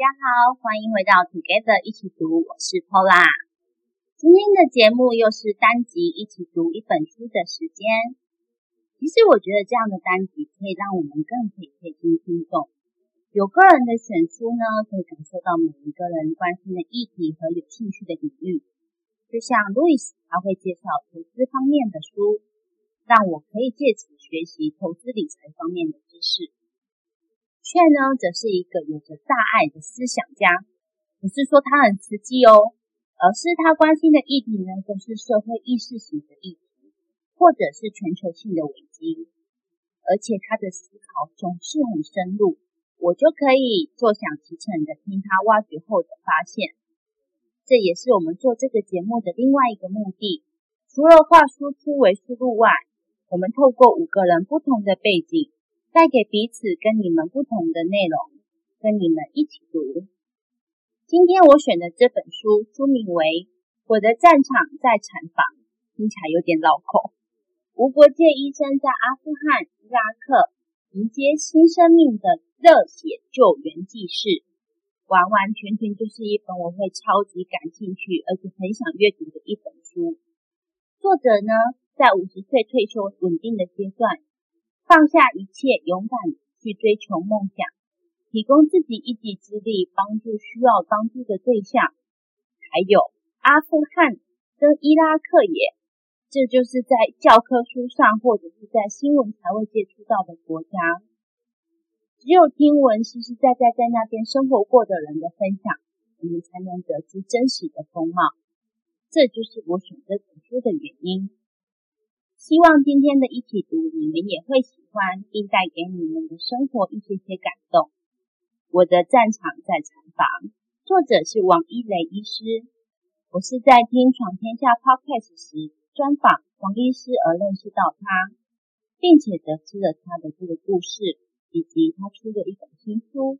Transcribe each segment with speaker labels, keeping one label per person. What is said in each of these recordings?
Speaker 1: 大家好，欢迎回到 Together 一起读，我是 Paula。今天的节目又是单集一起读一本书的时间。其实我觉得这样的单集可以让我们更可以贴近听众。有个人的选书呢，可以感受到每一个人关心的议题和有兴趣的领域。就像 Louis，他会介绍投资方面的书，让我可以借此学习投资理财方面的知识。却呢，则是一个有着大爱的思想家，不是说他很实际哦，而是他关心的议题呢，都是社会意识型的议题，或者是全球性的危机，而且他的思考总是很深入，我就可以坐享其成的听他挖掘后的发现。这也是我们做这个节目的另外一个目的，除了话输出为输入外，我们透过五个人不同的背景。带给彼此跟你们不同的内容，跟你们一起读。今天我选的这本书书名为《我的战场在产房》，听起来有点绕口。无国界医生在阿富汗、伊拉克迎接新生命的热血救援记事，完完全全就是一本我会超级感兴趣，而且很想阅读的一本书。作者呢，在五十岁退休稳定的阶段。放下一切，勇敢去追求梦想，提供自己一己之力，帮助需要帮助的对象。还有阿富汗跟伊拉克也，这就是在教科书上或者是在新闻才会接触到的国家。只有听闻实实在在在那边生活过的人的分享，我们才能得知真实的风貌。这就是我选择读书的原因。希望今天的一起读，你们也会喜欢，并带给你们的生活一些些感动。我的战场在产房，作者是王一雷医师。我是在听《闯天下》Podcast 时专访王医师而认识到他，并且得知了他的这个故事，以及他出的一本新书。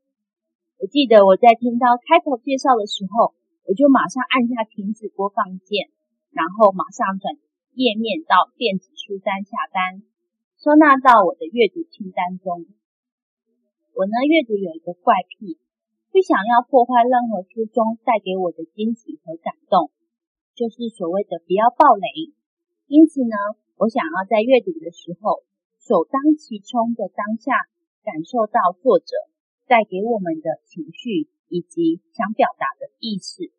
Speaker 1: 我记得我在听到开头介绍的时候，我就马上按下停止播放键，然后马上转。页面到电子书单下单，收纳到我的阅读清单中。我呢，阅读有一个怪癖，不想要破坏任何书中带给我的惊喜和感动，就是所谓的不要暴雷。因此呢，我想要在阅读的时候，首当其冲的当下，感受到作者带给我们的情绪以及想表达的意思。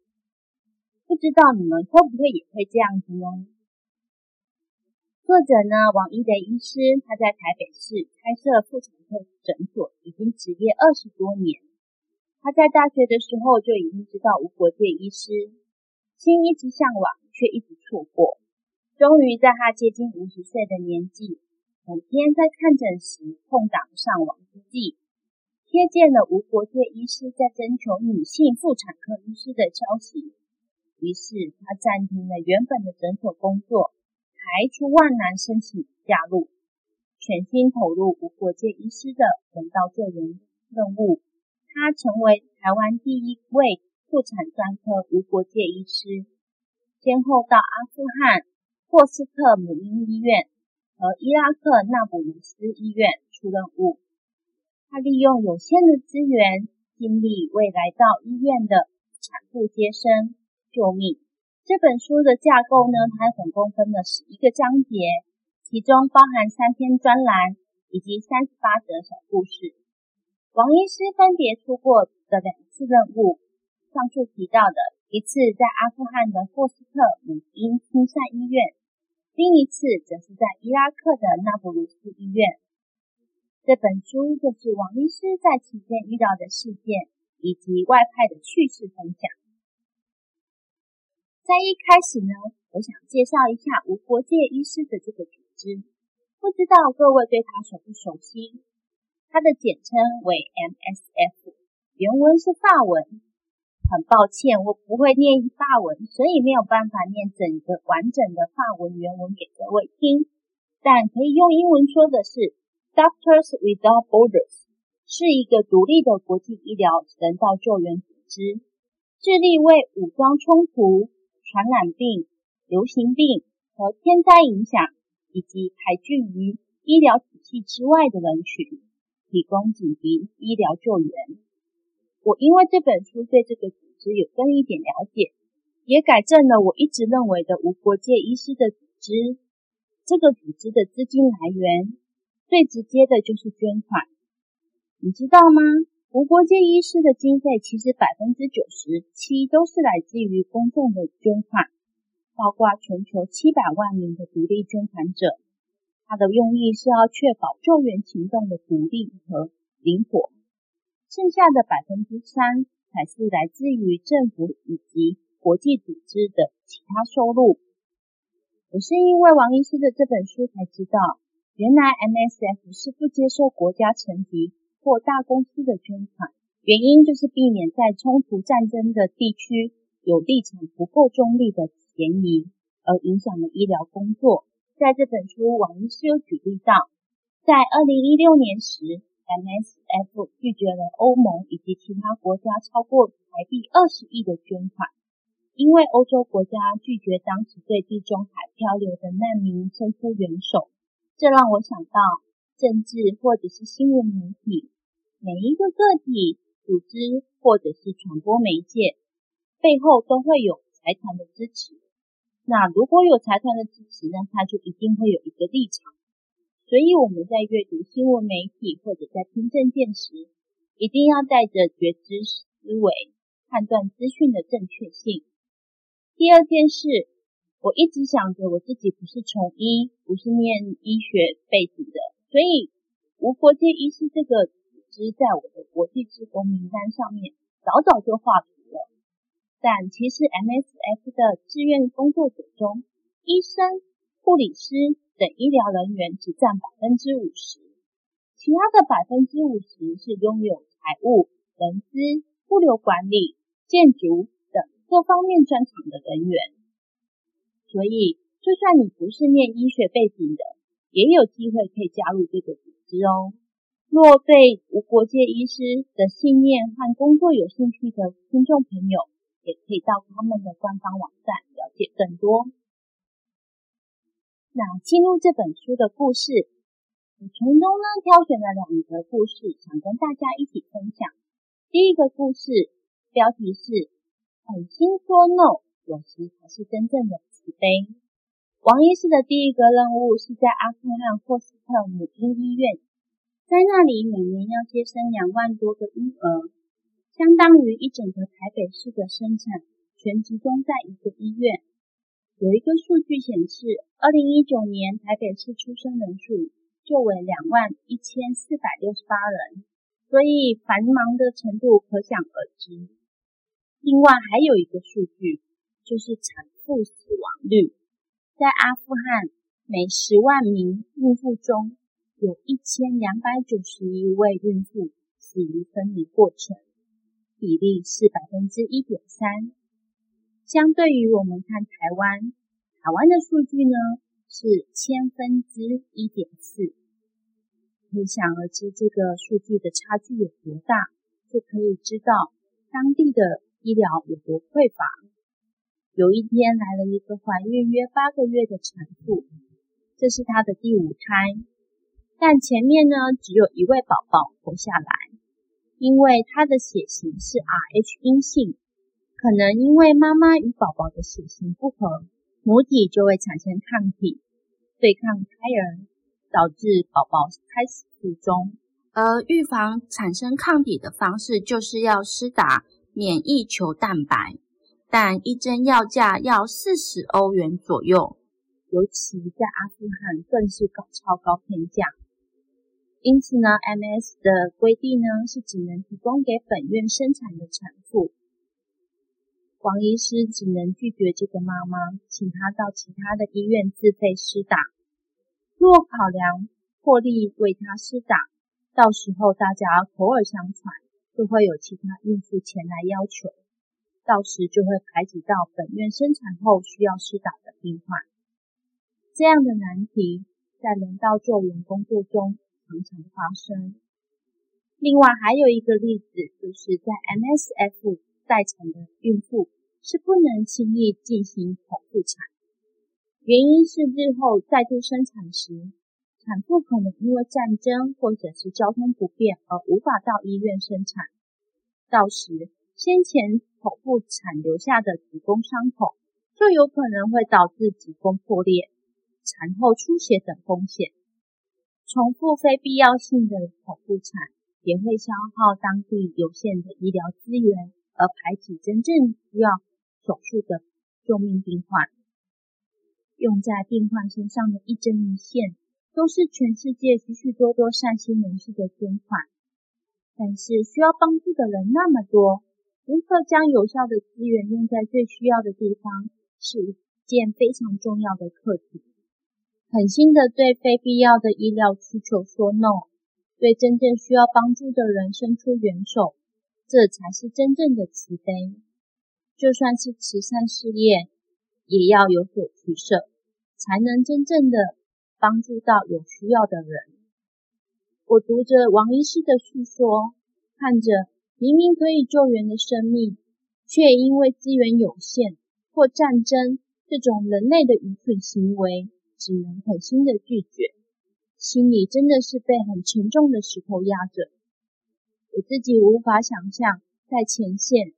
Speaker 1: 不知道你们会不会也会这样子呢？作者呢，王一的医师，他在台北市开设妇产科诊所，已经执业二十多年。他在大学的时候就已经知道无国界医师，心一直向往，却一直错过。终于在他接近五十岁的年纪，某天在看诊时空档上网之际，瞥见了无国界医师在征求女性妇产科医师的消息，于是他暂停了原本的诊所工作。排除万难申请加入，全心投入无国界医师的人道救援任务。他成为台湾第一位妇产专科无国界医师，先后到阿富汗霍斯特母婴医院和伊拉克纳卜鲁斯医院出任务。他利用有限的资源尽力，为来到医院的产妇接生救命。这本书的架构呢，它总共分了十一个章节，其中包含三篇专栏以及三十八则小故事。王医师分别出过的两次任务，上述提到的一次在阿富汗的霍斯特母婴亲善医院，另一次则是在伊拉克的纳卜鲁斯医院。这本书就是王医师在期间遇到的事件以及外派的趣事分享。在一开始呢，我想介绍一下无国界医师的这个组织，不知道各位对他熟不熟悉？它的简称为 MSF，原文是法文。很抱歉，我不会念法文，所以没有办法念整个完整的法文原文给各位听。但可以用英文说的是，Doctors Without Borders 是一个独立的国际医疗人道救援组织，致力为武装冲突。传染病、流行病和天灾影响，以及排拒于医疗体系之外的人群，提供紧急医疗救援。我因为这本书对这个组织有更一点了解，也改正了我一直认为的无国界医师的组织。这个组织的资金来源最直接的就是捐款，你知道吗？无国界医师的经费其实百分之九十七都是来自于公众的捐款，包括全球七百万名的独立捐款者。它的用意是要确保救援行动的独立和灵活。剩下的百分之三才是来自于政府以及国际组织的其他收入。我是因为王医师的这本书才知道，原来 MSF 是不接受国家层级或大公司的捐款，原因就是避免在冲突战争的地区有立场不够中立的嫌疑，而影响了医疗工作。在这本书，王医师有举例到，在二零一六年时。MSF 拒绝了欧盟以及其他国家超过台币二十亿的捐款，因为欧洲国家拒绝当时对地中海漂流的难民伸出援手。这让我想到，政治或者是新闻媒体，每一个个体、组织或者是传播媒介背后都会有财团的支持。那如果有财团的支持，那他就一定会有一个立场。所以我们在阅读新闻媒体或者在听政见时，一定要带着觉知思维判断资讯的正确性。第二件事，我一直想着我自己不是从医，不是念医学背景的，所以无国界医师这个组织在我的国际志工名单上面早早就画图了。但其实 MSF 的志愿工作者中，医生、护理师。等医疗人员只占百分之五十，其他的百分之五十是拥有财务、人资、物流管理、建筑等各方面专长的人员。所以，就算你不是念医学背景的，也有机会可以加入这个组织哦。若对无国界医师的信念和工作有兴趣的听众朋友，也可以到他们的官方网站了解更多。那进入这本书的故事，我从中呢挑选了两个故事，想跟大家一起分享。第一个故事标题是“狠心说 no，有时才是真正的慈悲”。王医师的第一个任务是在阿富汗霍斯特母婴医院，在那里每年要接生两万多个婴儿，相当于一整个台北市的生产全集中在一个医院。有一个数据显示，二零一九年台北市出生人数就为两万一千四百六十八人，所以繁忙的程度可想而知。另外还有一个数据，就是产妇死亡率，在阿富汗每十万名孕妇中有一千两百九十一位孕妇死于分娩过程，比例是百分之一点三。相对于我们看台湾，台湾的数据呢是千分之一点四，可想而知这个数据的差距有多大，就可以知道当地的医疗有多匮乏。有一天来了一个怀孕约八个月的产妇，这是她的第五胎，但前面呢只有一位宝宝活下来，因为她的血型是 Rh 阴性。可能因为妈妈与宝宝的血型不合，母体就会产生抗体对抗胎儿，导致宝宝胎死腹中。而预防产生抗体的方式就是要施打免疫球蛋白，但一针药价要四十欧元左右，尤其在阿富汗更是高超高天价。因此呢，MS 的规定呢是只能提供给本院生产的产妇。王医师只能拒绝这个妈妈，请她到其他的医院自费施打。若考量获利为她施打，到时候大家口耳相传，就会有其他孕妇前来要求，到时就会排挤到本院生产后需要施打的病患。这样的难题在人道救援工作中常常发生。另外还有一个例子，就是在 MSF。待产的孕妇是不能轻易进行剖腹产，原因是日后再度生产时，产妇可能因为战争或者是交通不便而无法到医院生产，到时先前剖腹产留下的子宫伤口，就有可能会导致子宫破裂、产后出血等风险。重复非必要性的剖腹产，也会消耗当地有限的医疗资源，而排挤真正需要手术的救命病患。用在病患身上的一针一线，都是全世界许许多多善心人士的捐款。但是需要帮助的人那么多，如何将有效的资源用在最需要的地方，是一件非常重要的课题。狠心的对非必要的医疗需求说 “no”，对真正需要帮助的人伸出援手，这才是真正的慈悲。就算是慈善事业，也要有所取舍，才能真正的帮助到有需要的人。我读着王医师的叙说，看着明明可以救援的生命，却因为资源有限或战争这种人类的愚蠢行为，只能狠心的拒绝，心里真的是被很沉重的石头压着。我自己无法想象，在前线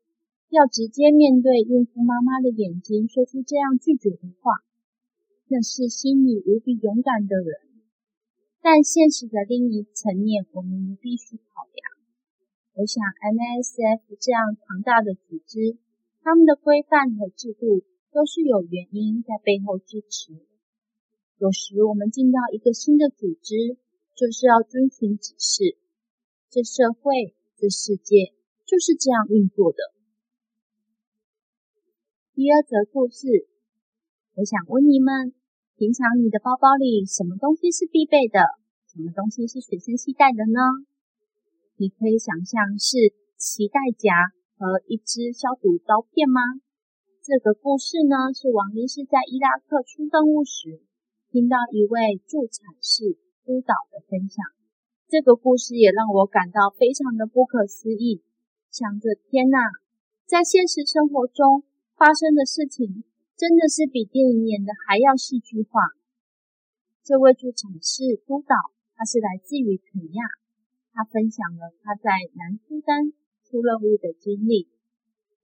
Speaker 1: 要直接面对孕妇妈妈的眼睛，说出这样拒绝的话，那是心里无比勇敢的人。但现实的另一层面，我们必须考量。我想，MSF 这样庞大的组织，他们的规范和制度都是有原因在背后支持。有时我们进到一个新的组织，就是要遵循指示。这社会、这世界就是这样运作的。第二则故事，我想问你们。平常你的包包里什么东西是必备的？什么东西是随身携带的呢？你可以想象是脐带夹和一支消毒刀片吗？这个故事呢，是王医师在伊拉克出任务时听到一位助产士督导的分享。这个故事也让我感到非常的不可思议，想着天哪，在现实生活中发生的事情。真的是比电影演的还要戏剧化。这位助产士督导，他是来自于肯亚，他分享了他在南苏丹出任务的经历。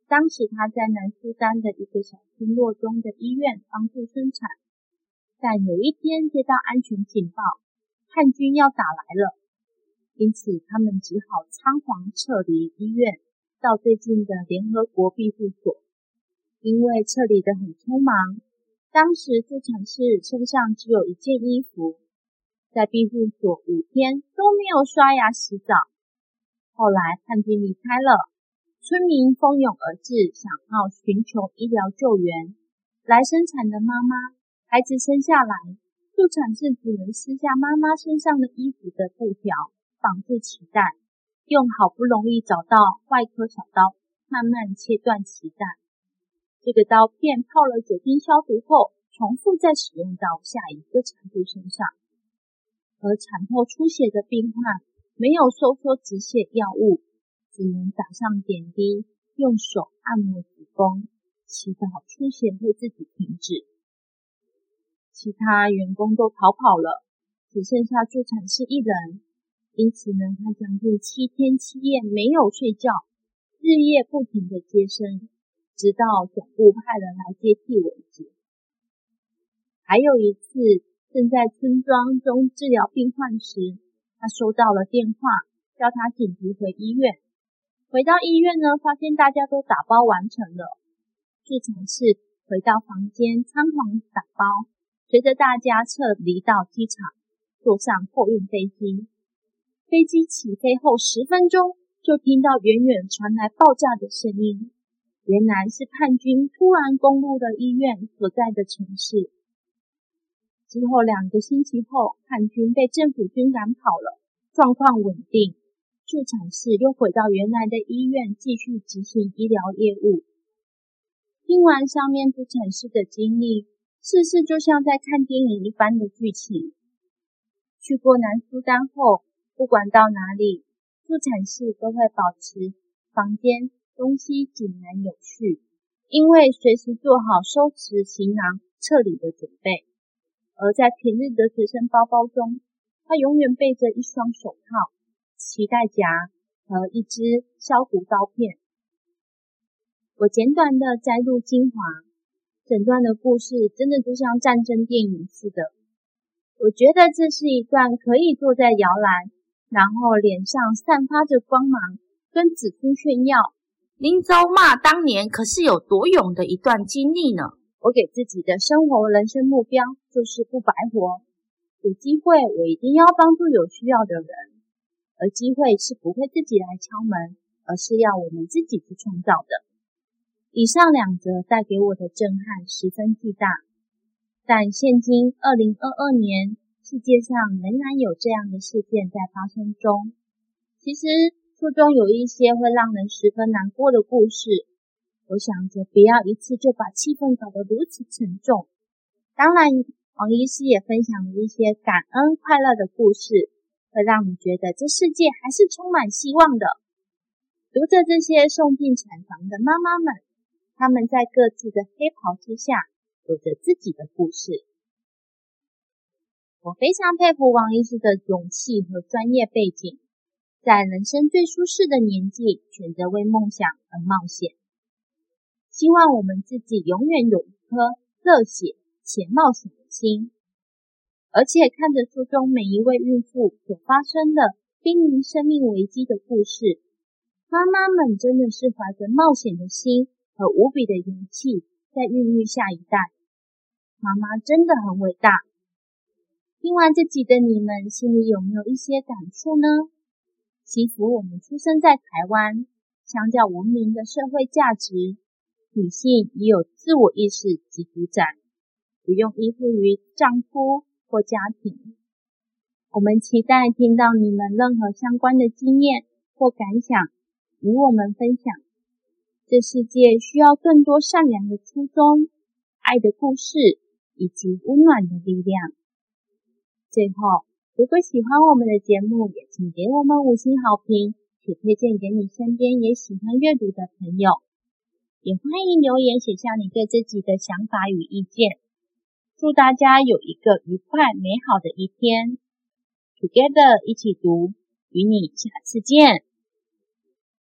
Speaker 1: 当时他在南苏丹的一个小村落中的医院帮助生产，但有一天接到安全警报，叛军要打来了，因此他们只好仓皇撤离医院，到最近的联合国庇护所。因为撤离的很匆忙，当时助产士身上只有一件衣服，在庇护所五天都没有刷牙洗澡。后来叛军离开了，村民蜂拥而至，想要寻求医疗救援。来生产的妈妈，孩子生下来，助产士只能撕下妈妈身上的衣服的布条，绑住脐带，用好不容易找到外科小刀，慢慢切断脐带。这个刀片泡了酒精消毒后，重复再使用到下一个产妇身上。而产后出血的病患没有收缩止血药物，只能打上点滴，用手按摩子宫，祈祷出血会自己停止。其他员工都逃跑了，只剩下助产士一人。因此呢，他将近七天七夜没有睡觉，日夜不停地接生。直到总部派人来接替为止。还有一次，正在村庄中治疗病患时，他收到了电话，叫他紧急回医院。回到医院呢，发现大家都打包完成了。助产士回到房间，仓皇打包，随着大家撤离到机场，坐上货运飞机。飞机起飞后十分钟，就听到远远传来爆炸的声音。原来是叛军突然攻入了医院所在的城市。之后两个星期后，叛军被政府军赶跑了，状况稳定。助产士又回到原来的医院，继续执行医疗业务。听完上面助产士的经历，事事就像在看电影一般的剧情。去过南苏丹后，不管到哪里，助产士都会保持房间。东西井然有序，因为随时做好收拾行囊、撤离的准备。而在平日的随身包包中，他永远背着一双手套、脐带夹和一支消毒刀片。我简短的摘录精华，整段的故事真的就像战争电影似的。我觉得这是一段可以坐在摇篮，然后脸上散发着光芒，跟子孙炫耀。林州骂当年可是有多勇的一段经历呢？我给自己的生活人生目标就是不白活。有机会，我一定要帮助有需要的人，而机会是不会自己来敲门，而是要我们自己去创造的。以上两则带给我的震撼十分巨大，但现今二零二二年，世界上仍然有这样的事件在发生中。其实书中有一些会让人十分难过的故事，我想着不要一次就把气氛搞得如此沉重。当然。王医师也分享了一些感恩快乐的故事，会让你觉得这世界还是充满希望的。读着这些送进产房的妈妈们，她们在各自的黑袍之下，有着自己的故事。我非常佩服王医师的勇气和专业背景，在人生最舒适的年纪，选择为梦想而冒险。希望我们自己永远有一颗热血且冒险的心，而且看着书中每一位孕妇所发生的濒临生命危机的故事，妈妈们真的是怀着冒险的心和无比的勇气在孕育下一代。妈妈真的很伟大。听完这集的你们，心里有没有一些感触呢？祈福我们出生在台湾，相较文明的社会价值，女性已有自我意识及主宰。不用依附于丈夫或家庭。我们期待听到你们任何相关的经验或感想，与我们分享。这世界需要更多善良的初衷、爱的故事以及温暖的力量。最后，如果喜欢我们的节目，也请给我们五星好评，且推荐给你身边也喜欢阅读的朋友。也欢迎留言写下你对自己的想法与意见。祝大家有一个愉快美好的一天，Together 一起读，与你下次见。